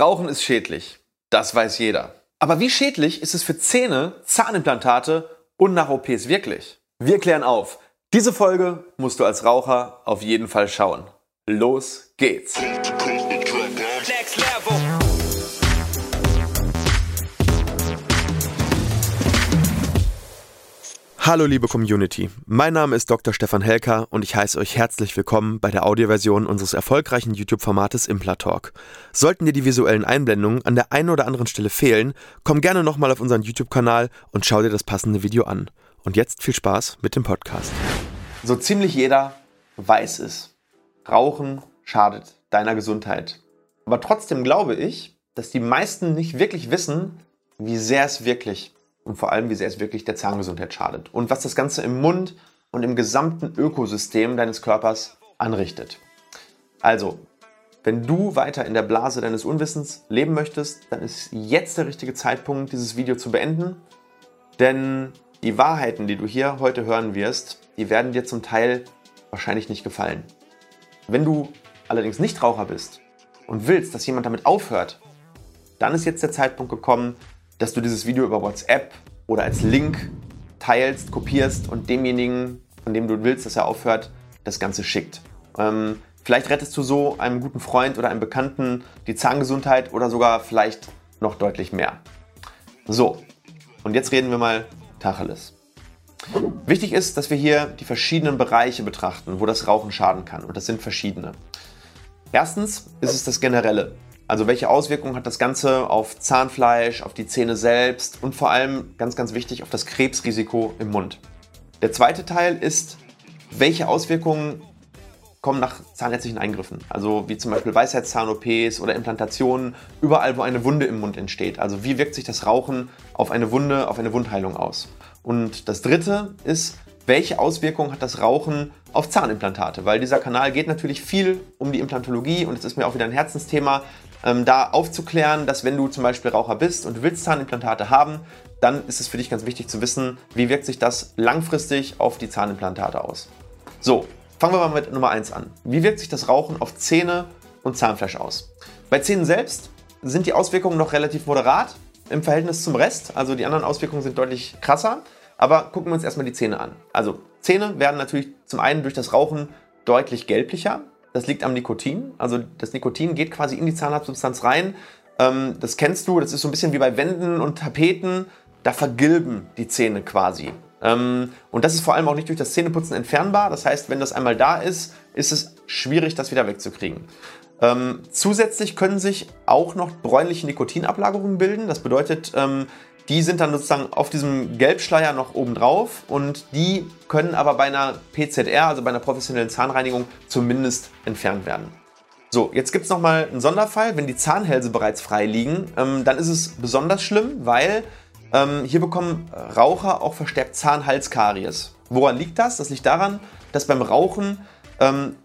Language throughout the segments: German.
Rauchen ist schädlich. Das weiß jeder. Aber wie schädlich ist es für Zähne, Zahnimplantate und nach OPs wirklich? Wir klären auf. Diese Folge musst du als Raucher auf jeden Fall schauen. Los geht's! Hallo liebe Community, mein Name ist Dr. Stefan Helker und ich heiße euch herzlich willkommen bei der Audioversion unseres erfolgreichen YouTube-Formates Implatalk. Sollten dir die visuellen Einblendungen an der einen oder anderen Stelle fehlen, komm gerne nochmal auf unseren YouTube-Kanal und schau dir das passende Video an. Und jetzt viel Spaß mit dem Podcast. So ziemlich jeder weiß es. Rauchen schadet deiner Gesundheit. Aber trotzdem glaube ich, dass die meisten nicht wirklich wissen, wie sehr es wirklich und vor allem, wie sehr es wirklich der Zahngesundheit schadet und was das Ganze im Mund und im gesamten Ökosystem deines Körpers anrichtet. Also, wenn du weiter in der Blase deines Unwissens leben möchtest, dann ist jetzt der richtige Zeitpunkt, dieses Video zu beenden. Denn die Wahrheiten, die du hier heute hören wirst, die werden dir zum Teil wahrscheinlich nicht gefallen. Wenn du allerdings nicht Raucher bist und willst, dass jemand damit aufhört, dann ist jetzt der Zeitpunkt gekommen, dass du dieses Video über WhatsApp oder als Link teilst, kopierst und demjenigen, von dem du willst, dass er aufhört, das Ganze schickt. Ähm, vielleicht rettest du so einem guten Freund oder einem Bekannten die Zahngesundheit oder sogar vielleicht noch deutlich mehr. So, und jetzt reden wir mal Tacheles. Wichtig ist, dass wir hier die verschiedenen Bereiche betrachten, wo das Rauchen schaden kann. Und das sind verschiedene. Erstens ist es das Generelle. Also welche Auswirkungen hat das Ganze auf Zahnfleisch, auf die Zähne selbst und vor allem, ganz, ganz wichtig, auf das Krebsrisiko im Mund. Der zweite Teil ist, welche Auswirkungen kommen nach zahnärztlichen Eingriffen. Also wie zum Beispiel Weisheitszahn-OPs oder Implantationen, überall wo eine Wunde im Mund entsteht. Also wie wirkt sich das Rauchen auf eine Wunde, auf eine Wundheilung aus. Und das dritte ist, welche Auswirkungen hat das Rauchen auf Zahnimplantate? Weil dieser Kanal geht natürlich viel um die Implantologie und es ist mir auch wieder ein Herzensthema ähm, da aufzuklären, dass wenn du zum Beispiel Raucher bist und du willst Zahnimplantate haben, dann ist es für dich ganz wichtig zu wissen, wie wirkt sich das langfristig auf die Zahnimplantate aus. So, fangen wir mal mit Nummer 1 an. Wie wirkt sich das Rauchen auf Zähne und Zahnfleisch aus? Bei Zähnen selbst sind die Auswirkungen noch relativ moderat im Verhältnis zum Rest. Also die anderen Auswirkungen sind deutlich krasser. Aber gucken wir uns erstmal die Zähne an. Also Zähne werden natürlich zum einen durch das Rauchen deutlich gelblicher. Das liegt am Nikotin. Also das Nikotin geht quasi in die Zahnarztsubstanz rein. Ähm, das kennst du, das ist so ein bisschen wie bei Wänden und Tapeten. Da vergilben die Zähne quasi. Ähm, und das ist vor allem auch nicht durch das Zähneputzen entfernbar. Das heißt, wenn das einmal da ist, ist es schwierig, das wieder wegzukriegen. Ähm, zusätzlich können sich auch noch bräunliche Nikotinablagerungen bilden. Das bedeutet, ähm, die sind dann sozusagen auf diesem Gelbschleier noch oben drauf und die können aber bei einer PZR, also bei einer professionellen Zahnreinigung, zumindest entfernt werden. So, jetzt gibt es nochmal einen Sonderfall. Wenn die Zahnhälse bereits frei liegen, ähm, dann ist es besonders schlimm, weil ähm, hier bekommen Raucher auch verstärkt Zahnhalskaries. Woran liegt das? Das liegt daran, dass beim Rauchen ähm,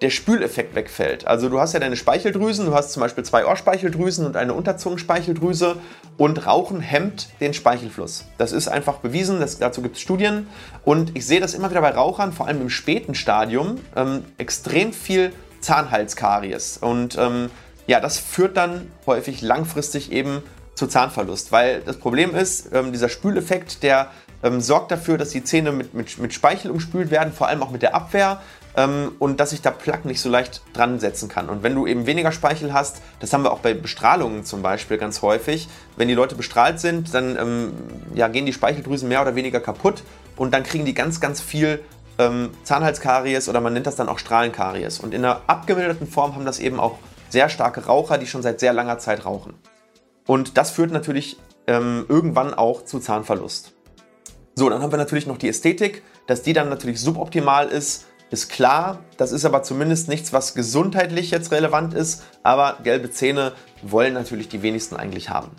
der Spüleffekt wegfällt. Also du hast ja deine Speicheldrüsen, du hast zum Beispiel zwei Ohrspeicheldrüsen und eine Unterzungenspeicheldrüse und Rauchen hemmt den Speichelfluss. Das ist einfach bewiesen, das, dazu gibt es Studien und ich sehe das immer wieder bei Rauchern, vor allem im späten Stadium, ähm, extrem viel Zahnhalskaries und ähm, ja, das führt dann häufig langfristig eben zu Zahnverlust, weil das Problem ist, ähm, dieser Spüleffekt, der ähm, sorgt dafür, dass die Zähne mit, mit, mit Speichel umspült werden, vor allem auch mit der Abwehr ähm, und dass sich da Plaque nicht so leicht dran setzen kann. Und wenn du eben weniger Speichel hast, das haben wir auch bei Bestrahlungen zum Beispiel ganz häufig, wenn die Leute bestrahlt sind, dann ähm, ja, gehen die Speicheldrüsen mehr oder weniger kaputt und dann kriegen die ganz, ganz viel ähm, Zahnhalskaries oder man nennt das dann auch Strahlenkaries. Und in einer abgemilderten Form haben das eben auch sehr starke Raucher, die schon seit sehr langer Zeit rauchen. Und das führt natürlich ähm, irgendwann auch zu Zahnverlust. So, dann haben wir natürlich noch die Ästhetik, dass die dann natürlich suboptimal ist, ist klar. Das ist aber zumindest nichts, was gesundheitlich jetzt relevant ist. Aber gelbe Zähne wollen natürlich die wenigsten eigentlich haben.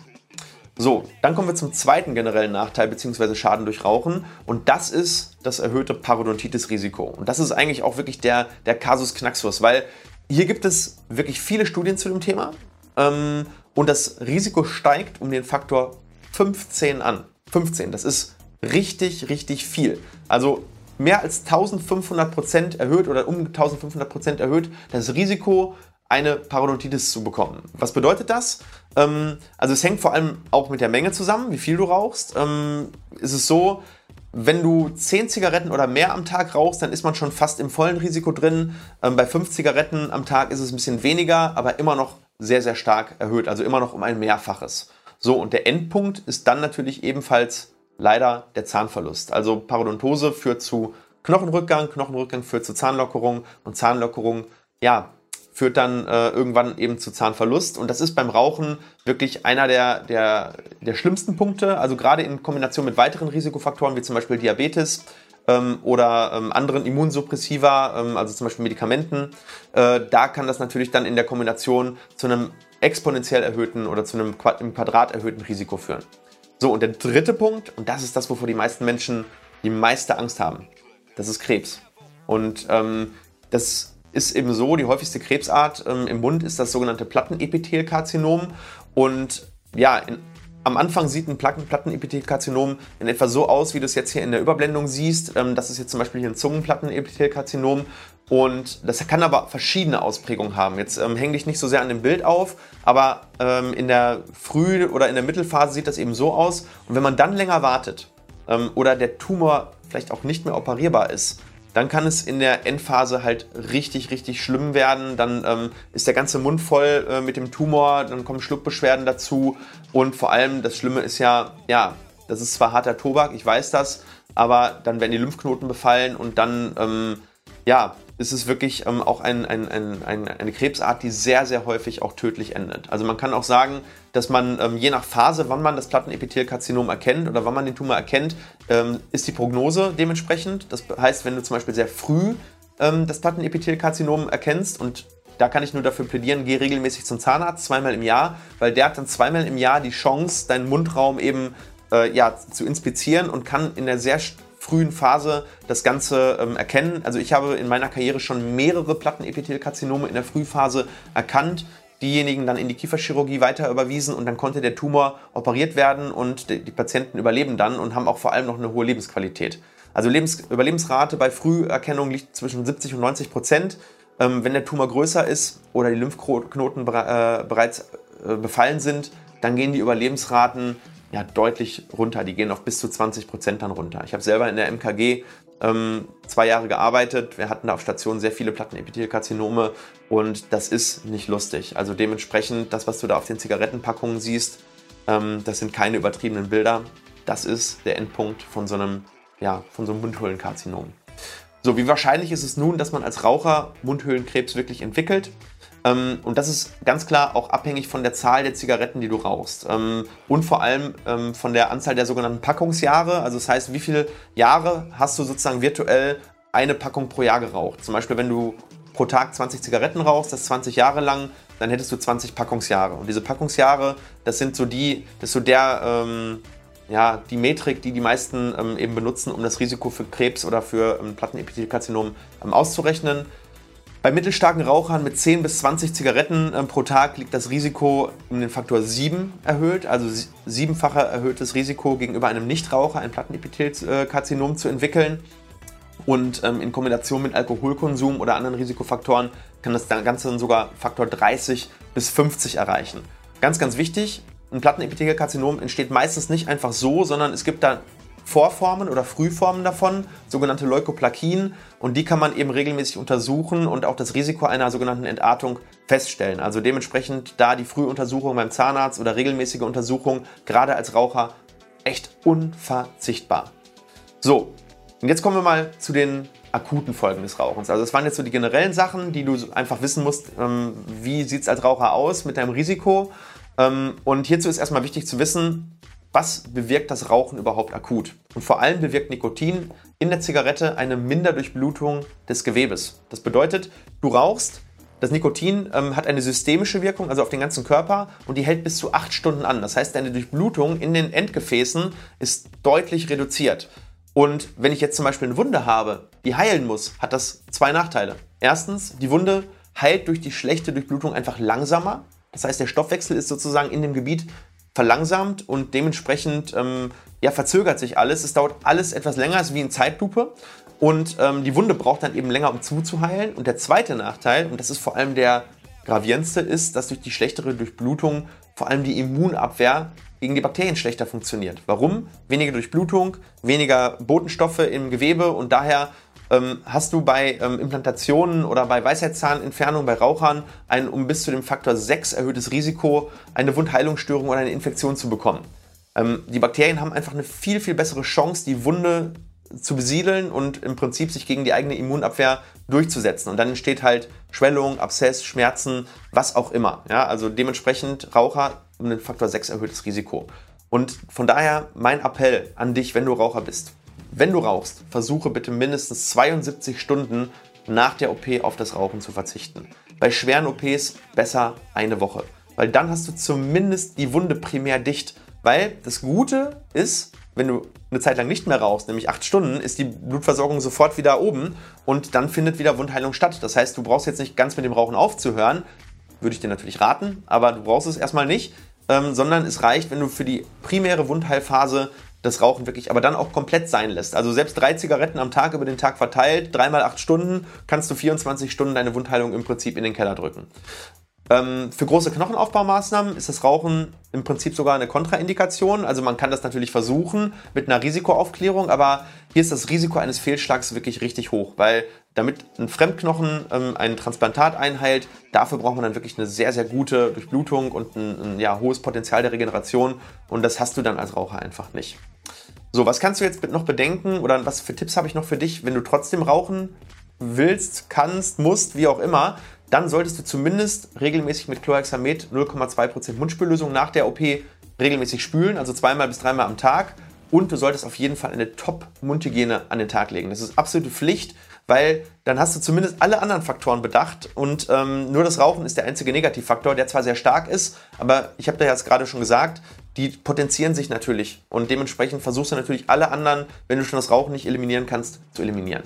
So, dann kommen wir zum zweiten generellen Nachteil bzw. Schaden durch Rauchen und das ist das erhöhte Parodontitis-Risiko. Und das ist eigentlich auch wirklich der, der Kasus Knaxus, weil hier gibt es wirklich viele Studien zu dem Thema ähm, und das Risiko steigt um den Faktor 15 an. 15, das ist richtig, richtig viel. Also mehr als 1500 Prozent erhöht oder um 1500 Prozent erhöht das Risiko, eine Parodontitis zu bekommen. Was bedeutet das? Ähm, also es hängt vor allem auch mit der Menge zusammen, wie viel du rauchst. Ähm, ist es so, wenn du 10 Zigaretten oder mehr am Tag rauchst, dann ist man schon fast im vollen Risiko drin. Ähm, bei 5 Zigaretten am Tag ist es ein bisschen weniger, aber immer noch sehr, sehr stark erhöht. Also immer noch um ein Mehrfaches. So, und der Endpunkt ist dann natürlich ebenfalls leider der Zahnverlust. Also Parodontose führt zu Knochenrückgang, Knochenrückgang führt zu Zahnlockerung und Zahnlockerung, ja, führt dann äh, irgendwann eben zu Zahnverlust. Und das ist beim Rauchen wirklich einer der, der, der schlimmsten Punkte. Also gerade in Kombination mit weiteren Risikofaktoren wie zum Beispiel Diabetes ähm, oder ähm, anderen Immunsuppressiva, ähm, also zum Beispiel Medikamenten. Äh, da kann das natürlich dann in der Kombination zu einem exponentiell erhöhten oder zu einem im Quadrat erhöhten Risiko führen. So, und der dritte Punkt, und das ist das, wovor die meisten Menschen die meiste Angst haben, das ist Krebs. Und ähm, das ist eben so, die häufigste Krebsart ähm, im Mund ist das sogenannte Plattenepithelkarzinom. Und ja, in, am Anfang sieht ein Platten Plattenepithelkarzinom in etwa so aus, wie du es jetzt hier in der Überblendung siehst. Ähm, das ist jetzt zum Beispiel hier ein Zungenplattenepithelkarzinom. Und das kann aber verschiedene Ausprägungen haben. Jetzt ähm, häng dich nicht so sehr an dem Bild auf, aber ähm, in der Früh- oder in der Mittelphase sieht das eben so aus. Und wenn man dann länger wartet ähm, oder der Tumor vielleicht auch nicht mehr operierbar ist, dann kann es in der Endphase halt richtig, richtig schlimm werden. Dann ähm, ist der ganze Mund voll äh, mit dem Tumor, dann kommen Schluckbeschwerden dazu. Und vor allem, das Schlimme ist ja, ja, das ist zwar harter Tobak, ich weiß das, aber dann werden die Lymphknoten befallen und dann, ähm, ja, ist es wirklich ähm, auch ein, ein, ein, eine Krebsart, die sehr, sehr häufig auch tödlich endet. Also man kann auch sagen, dass man ähm, je nach Phase, wann man das Plattenepithelkarzinom erkennt oder wann man den Tumor erkennt, ähm, ist die Prognose dementsprechend. Das heißt, wenn du zum Beispiel sehr früh ähm, das Plattenepithelkarzinom erkennst und da kann ich nur dafür plädieren, geh regelmäßig zum Zahnarzt, zweimal im Jahr, weil der hat dann zweimal im Jahr die Chance, deinen Mundraum eben äh, ja, zu inspizieren und kann in der sehr frühen Phase das Ganze ähm, erkennen. Also ich habe in meiner Karriere schon mehrere Plattenepithelkarzinome in der Frühphase erkannt, diejenigen dann in die Kieferchirurgie weiter überwiesen und dann konnte der Tumor operiert werden und die, die Patienten überleben dann und haben auch vor allem noch eine hohe Lebensqualität. Also Lebens Überlebensrate bei Früherkennung liegt zwischen 70 und 90 Prozent. Ähm, wenn der Tumor größer ist oder die Lymphknoten bere äh, bereits äh, befallen sind, dann gehen die Überlebensraten ja, deutlich runter. Die gehen auf bis zu 20 Prozent dann runter. Ich habe selber in der MKG ähm, zwei Jahre gearbeitet. Wir hatten da auf Station sehr viele Plattenepithelkarzinome und das ist nicht lustig. Also dementsprechend, das, was du da auf den Zigarettenpackungen siehst, ähm, das sind keine übertriebenen Bilder. Das ist der Endpunkt von so einem, ja, von so einem Mundhöhlenkarzinom. So, wie wahrscheinlich ist es nun, dass man als Raucher Mundhöhlenkrebs wirklich entwickelt? Ähm, und das ist ganz klar auch abhängig von der Zahl der Zigaretten, die du rauchst. Ähm, und vor allem ähm, von der Anzahl der sogenannten Packungsjahre. Also das heißt, wie viele Jahre hast du sozusagen virtuell eine Packung pro Jahr geraucht? Zum Beispiel, wenn du pro Tag 20 Zigaretten rauchst, das 20 Jahre lang, dann hättest du 20 Packungsjahre. Und diese Packungsjahre, das sind so die, das so der, ähm, ja, die Metrik, die die meisten ähm, eben benutzen, um das Risiko für Krebs oder für ähm, Plattenepithelkarzinom auszurechnen. Bei mittelstarken Rauchern mit 10 bis 20 Zigaretten äh, pro Tag liegt das Risiko um den Faktor 7 erhöht, also siebenfacher erhöhtes Risiko gegenüber einem Nichtraucher ein Plattenepithelkarzinom zu entwickeln. Und ähm, in Kombination mit Alkoholkonsum oder anderen Risikofaktoren kann das Ganze dann sogar Faktor 30 bis 50 erreichen. Ganz, ganz wichtig, ein Plattenepithelkarzinom entsteht meistens nicht einfach so, sondern es gibt da Vorformen oder Frühformen davon, sogenannte Leukoplakien. Und die kann man eben regelmäßig untersuchen und auch das Risiko einer sogenannten Entartung feststellen. Also dementsprechend da die Frühuntersuchung beim Zahnarzt oder regelmäßige Untersuchung, gerade als Raucher, echt unverzichtbar. So, und jetzt kommen wir mal zu den akuten Folgen des Rauchens. Also das waren jetzt so die generellen Sachen, die du einfach wissen musst, ähm, wie sieht es als Raucher aus mit deinem Risiko. Ähm, und hierzu ist erstmal wichtig zu wissen, was bewirkt das Rauchen überhaupt akut? Und vor allem bewirkt Nikotin in der Zigarette eine Minderdurchblutung des Gewebes. Das bedeutet, du rauchst, das Nikotin ähm, hat eine systemische Wirkung, also auf den ganzen Körper, und die hält bis zu acht Stunden an. Das heißt, deine Durchblutung in den Endgefäßen ist deutlich reduziert. Und wenn ich jetzt zum Beispiel eine Wunde habe, die heilen muss, hat das zwei Nachteile. Erstens, die Wunde heilt durch die schlechte Durchblutung einfach langsamer. Das heißt, der Stoffwechsel ist sozusagen in dem Gebiet verlangsamt und dementsprechend ähm, ja, verzögert sich alles. Es dauert alles etwas länger, ist wie in Zeitlupe. Und ähm, die Wunde braucht dann eben länger, um zuzuheilen. Und der zweite Nachteil, und das ist vor allem der gravierendste ist, dass durch die schlechtere Durchblutung vor allem die Immunabwehr gegen die Bakterien schlechter funktioniert. Warum? Weniger Durchblutung, weniger Botenstoffe im Gewebe und daher ähm, hast du bei ähm, Implantationen oder bei Weisheitszahnentfernung bei Rauchern ein um bis zu dem Faktor 6 erhöhtes Risiko, eine Wundheilungsstörung oder eine Infektion zu bekommen. Ähm, die Bakterien haben einfach eine viel, viel bessere Chance, die Wunde zu besiedeln und im Prinzip sich gegen die eigene Immunabwehr durchzusetzen. Und dann entsteht halt Schwellung, Abszess, Schmerzen, was auch immer. Ja, also dementsprechend Raucher um den Faktor 6 erhöhtes Risiko. Und von daher mein Appell an dich, wenn du Raucher bist. Wenn du rauchst, versuche bitte mindestens 72 Stunden nach der OP auf das Rauchen zu verzichten. Bei schweren OPs besser eine Woche. Weil dann hast du zumindest die Wunde primär dicht. Weil das Gute ist, wenn du eine Zeit lang nicht mehr rauchst, nämlich acht Stunden, ist die Blutversorgung sofort wieder oben und dann findet wieder Wundheilung statt. Das heißt, du brauchst jetzt nicht ganz mit dem Rauchen aufzuhören, würde ich dir natürlich raten, aber du brauchst es erstmal nicht, ähm, sondern es reicht, wenn du für die primäre Wundheilphase das Rauchen wirklich aber dann auch komplett sein lässt. Also selbst drei Zigaretten am Tag über den Tag verteilt, dreimal acht Stunden, kannst du 24 Stunden deine Wundheilung im Prinzip in den Keller drücken. Ähm, für große Knochenaufbaumaßnahmen ist das Rauchen im Prinzip sogar eine Kontraindikation. Also man kann das natürlich versuchen mit einer Risikoaufklärung, aber hier ist das Risiko eines Fehlschlags wirklich richtig hoch, weil damit ein Fremdknochen ähm, ein Transplantat einheilt, dafür braucht man dann wirklich eine sehr, sehr gute Durchblutung und ein, ein ja, hohes Potenzial der Regeneration und das hast du dann als Raucher einfach nicht. So, was kannst du jetzt noch bedenken oder was für Tipps habe ich noch für dich, wenn du trotzdem rauchen willst, kannst, musst, wie auch immer, dann solltest du zumindest regelmäßig mit Chlorhexamet 0,2% Mundspüllösung nach der OP regelmäßig spülen, also zweimal bis dreimal am Tag. Und du solltest auf jeden Fall eine Top-Mundhygiene an den Tag legen. Das ist absolute Pflicht, weil dann hast du zumindest alle anderen Faktoren bedacht und ähm, nur das Rauchen ist der einzige Negativfaktor, der zwar sehr stark ist, aber ich habe da jetzt gerade schon gesagt, die potenzieren sich natürlich und dementsprechend versuchst du natürlich alle anderen, wenn du schon das Rauchen nicht eliminieren kannst, zu eliminieren.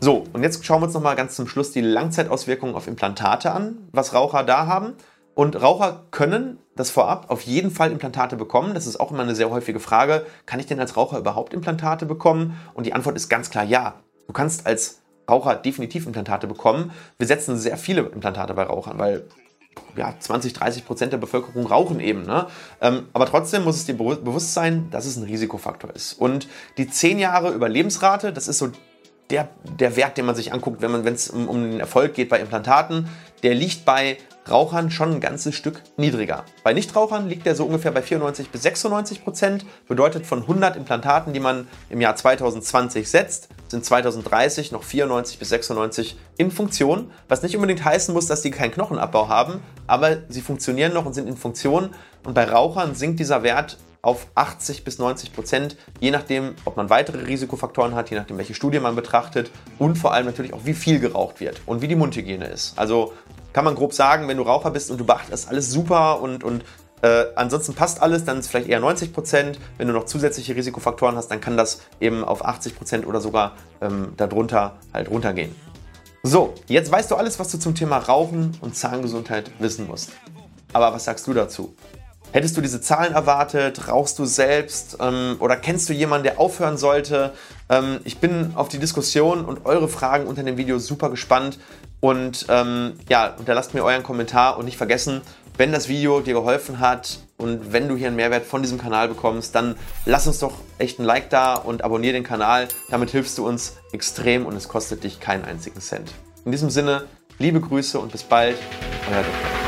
So, und jetzt schauen wir uns nochmal ganz zum Schluss die Langzeitauswirkungen auf Implantate an, was Raucher da haben. Und Raucher können das vorab auf jeden Fall Implantate bekommen. Das ist auch immer eine sehr häufige Frage. Kann ich denn als Raucher überhaupt Implantate bekommen? Und die Antwort ist ganz klar ja. Du kannst als Raucher definitiv Implantate bekommen. Wir setzen sehr viele Implantate bei Rauchern, weil ja, 20, 30 Prozent der Bevölkerung rauchen eben. Ne? Ähm, aber trotzdem muss es dir bewusst sein, dass es ein Risikofaktor ist. Und die 10 Jahre Überlebensrate, das ist so der, der Wert, den man sich anguckt, wenn es um, um den Erfolg geht bei Implantaten, der liegt bei Rauchern schon ein ganzes Stück niedriger. Bei Nichtrauchern liegt der so ungefähr bei 94 bis 96 Prozent. Bedeutet von 100 Implantaten, die man im Jahr 2020 setzt, sind 2030 noch 94 bis 96 in Funktion. Was nicht unbedingt heißen muss, dass die keinen Knochenabbau haben, aber sie funktionieren noch und sind in Funktion. Und bei Rauchern sinkt dieser Wert auf 80 bis 90 Prozent, je nachdem, ob man weitere Risikofaktoren hat, je nachdem, welche Studie man betrachtet und vor allem natürlich auch, wie viel geraucht wird und wie die Mundhygiene ist. Also kann man grob sagen, wenn du Raucher bist und du beachtest alles super und, und äh, ansonsten passt alles, dann ist es vielleicht eher 90 Prozent. Wenn du noch zusätzliche Risikofaktoren hast, dann kann das eben auf 80 Prozent oder sogar ähm, darunter halt runtergehen. So, jetzt weißt du alles, was du zum Thema Rauchen und Zahngesundheit wissen musst. Aber was sagst du dazu? Hättest du diese Zahlen erwartet? Rauchst du selbst? Ähm, oder kennst du jemanden, der aufhören sollte? Ähm, ich bin auf die Diskussion und eure Fragen unter dem Video super gespannt. Und ähm, ja, unterlasst mir euren Kommentar und nicht vergessen, wenn das Video dir geholfen hat und wenn du hier einen Mehrwert von diesem Kanal bekommst, dann lass uns doch echt ein Like da und abonniere den Kanal. Damit hilfst du uns extrem und es kostet dich keinen einzigen Cent. In diesem Sinne, liebe Grüße und bis bald, euer Dr.